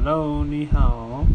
Hello，你好。